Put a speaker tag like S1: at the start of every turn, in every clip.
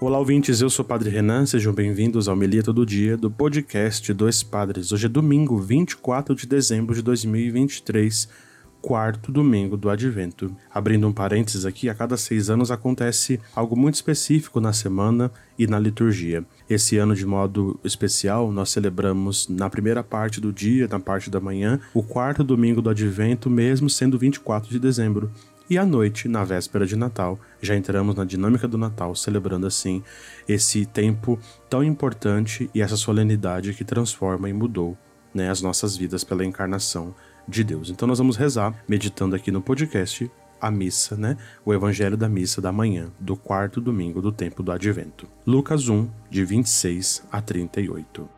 S1: Olá, ouvintes, eu sou o Padre Renan, sejam bem-vindos ao Melia Todo Dia do podcast Dois Padres. Hoje é domingo, 24 de dezembro de 2023, quarto domingo do Advento. Abrindo um parênteses aqui, a cada seis anos acontece algo muito específico na semana e na liturgia. Esse ano, de modo especial, nós celebramos na primeira parte do dia, na parte da manhã, o quarto domingo do Advento, mesmo sendo 24 de dezembro. E à noite, na véspera de Natal, já entramos na dinâmica do Natal, celebrando assim esse tempo tão importante e essa solenidade que transforma e mudou né, as nossas vidas pela encarnação de Deus. Então nós vamos rezar, meditando aqui no podcast, a missa, né? O evangelho da missa da manhã, do quarto domingo do tempo do advento. Lucas 1, de 26 a 38.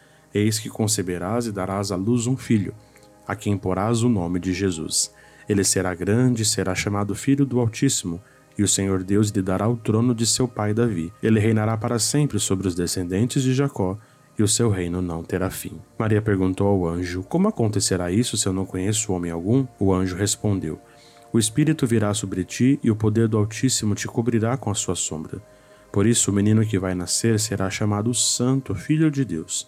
S1: Eis que conceberás e darás à luz um filho, a quem porás o nome de Jesus. Ele será grande e será chamado Filho do Altíssimo, e o Senhor Deus lhe dará o trono de seu pai Davi. Ele reinará para sempre sobre os descendentes de Jacó, e o seu reino não terá fim. Maria perguntou ao anjo: Como acontecerá isso se eu não conheço homem algum? O anjo respondeu: O Espírito virá sobre ti, e o poder do Altíssimo te cobrirá com a sua sombra. Por isso, o menino que vai nascer será chamado Santo, Filho de Deus.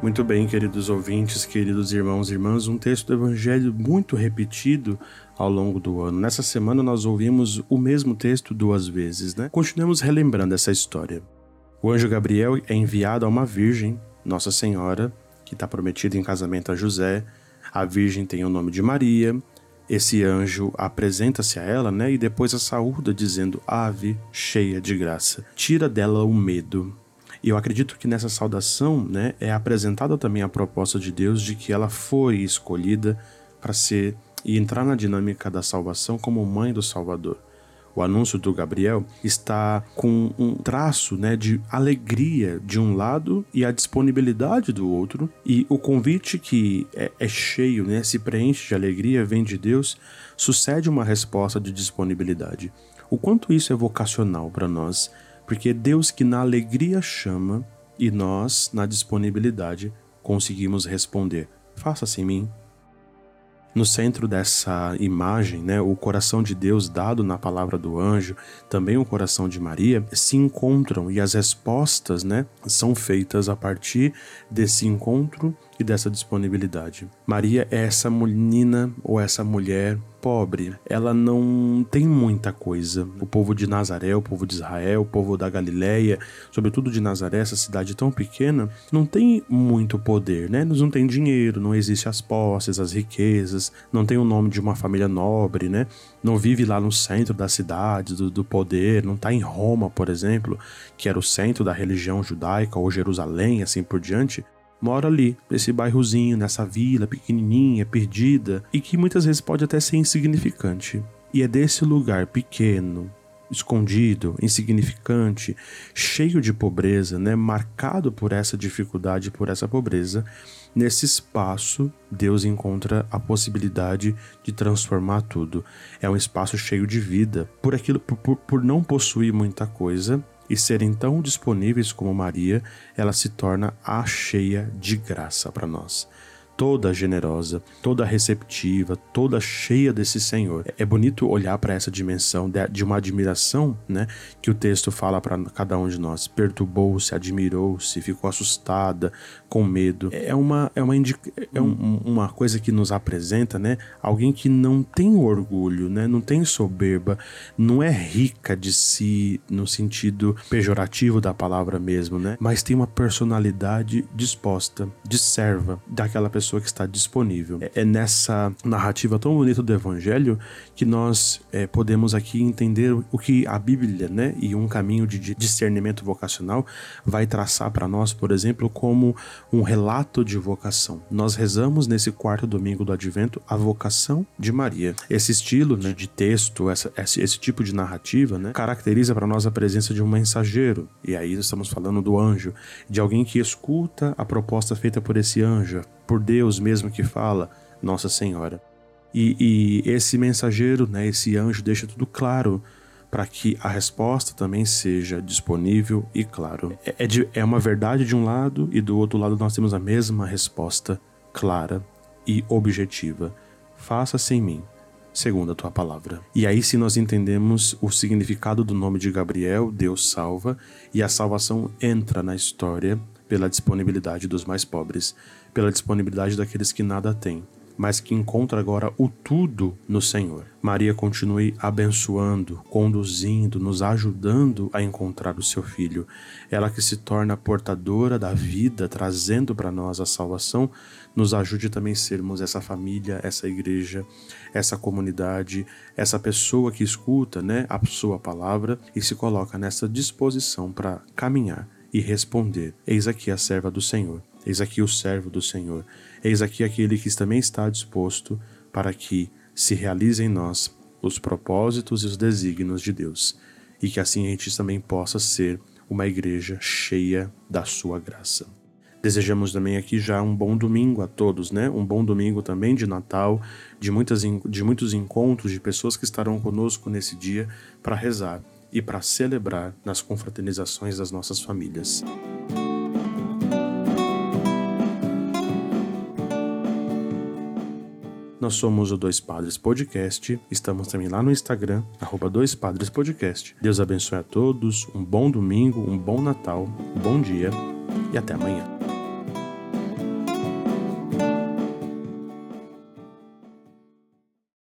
S1: Muito bem, queridos ouvintes, queridos irmãos e irmãs, um texto do Evangelho muito repetido ao longo do ano. Nessa semana nós ouvimos o mesmo texto duas vezes, né? Continuemos relembrando essa história. O anjo Gabriel é enviado a uma virgem, Nossa Senhora, que está prometida em casamento a José. A virgem tem o nome de Maria. Esse anjo apresenta-se a ela, né? E depois a saúda, dizendo: Ave, cheia de graça. Tira dela o medo e eu acredito que nessa saudação né, é apresentada também a proposta de Deus de que ela foi escolhida para ser e entrar na dinâmica da salvação como mãe do Salvador. O anúncio do Gabriel está com um traço né, de alegria de um lado e a disponibilidade do outro, e o convite que é, é cheio, né, se preenche de alegria, vem de Deus, sucede uma resposta de disponibilidade. O quanto isso é vocacional para nós porque Deus que na alegria chama e nós, na disponibilidade, conseguimos responder: faça-se em mim. No centro dessa imagem, né, o coração de Deus dado na palavra do anjo, também o coração de Maria, se encontram e as respostas né, são feitas a partir desse encontro e dessa disponibilidade. Maria é essa menina ou essa mulher pobre, ela não tem muita coisa. O povo de Nazaré, o povo de Israel, o povo da Galileia, sobretudo de Nazaré, essa cidade tão pequena, não tem muito poder, né? Eles não têm dinheiro, não existe as posses, as riquezas, não tem o nome de uma família nobre, né? Não vive lá no centro da cidade, do, do poder, não está em Roma, por exemplo, que era o centro da religião judaica, ou Jerusalém, assim por diante mora ali, nesse bairrozinho, nessa vila pequenininha, perdida, e que muitas vezes pode até ser insignificante. E é desse lugar pequeno, escondido, insignificante, cheio de pobreza, né, marcado por essa dificuldade, por essa pobreza, nesse espaço Deus encontra a possibilidade de transformar tudo. É um espaço cheio de vida. Por aquilo, por, por não possuir muita coisa, e serem tão disponíveis como Maria, ela se torna a cheia de graça para nós. Toda generosa, toda receptiva, toda cheia desse Senhor. É bonito olhar para essa dimensão de uma admiração, né, que o texto fala para cada um de nós. Perturbou-se, admirou-se, ficou assustada, com medo. É uma é uma é um, uma coisa que nos apresenta, né, alguém que não tem orgulho, né, não tem soberba, não é rica de si no sentido pejorativo da palavra mesmo, né, mas tem uma personalidade disposta, de serva daquela pessoa pessoa que está disponível. É, é nessa narrativa tão bonita do Evangelho que nós é, podemos aqui entender o que a Bíblia, né, e um caminho de discernimento vocacional vai traçar para nós, por exemplo, como um relato de vocação. Nós rezamos nesse quarto domingo do Advento a vocação de Maria. Esse estilo né, de texto, essa, esse, esse tipo de narrativa, né, caracteriza para nós a presença de um mensageiro. E aí estamos falando do anjo, de alguém que escuta a proposta feita por esse anjo, por Deus mesmo que fala, Nossa Senhora. E, e esse mensageiro, né, esse anjo, deixa tudo claro para que a resposta também seja disponível e claro. É, é, de, é uma verdade de um lado e do outro lado nós temos a mesma resposta clara e objetiva. Faça-se em mim, segundo a tua palavra. E aí, se nós entendemos o significado do nome de Gabriel, Deus salva, e a salvação entra na história pela disponibilidade dos mais pobres, pela disponibilidade daqueles que nada têm, mas que encontra agora o tudo no Senhor. Maria continue abençoando, conduzindo, nos ajudando a encontrar o seu filho. Ela que se torna portadora da vida, trazendo para nós a salvação, nos ajude também a sermos essa família, essa igreja, essa comunidade, essa pessoa que escuta, né, a sua palavra e se coloca nessa disposição para caminhar e responder: Eis aqui a serva do Senhor, eis aqui o servo do Senhor, eis aqui aquele que também está disposto para que se realizem em nós os propósitos e os desígnios de Deus, e que assim a gente também possa ser uma igreja cheia da sua graça. Desejamos também aqui já um bom domingo a todos, né? Um bom domingo também de Natal, de, muitas, de muitos encontros de pessoas que estarão conosco nesse dia para rezar e para celebrar nas confraternizações das nossas famílias. Nós somos o Dois Padres Podcast. Estamos também lá no Instagram, arroba Dois Padres Podcast. Deus abençoe a todos, um bom domingo, um bom Natal, um bom dia e até amanhã.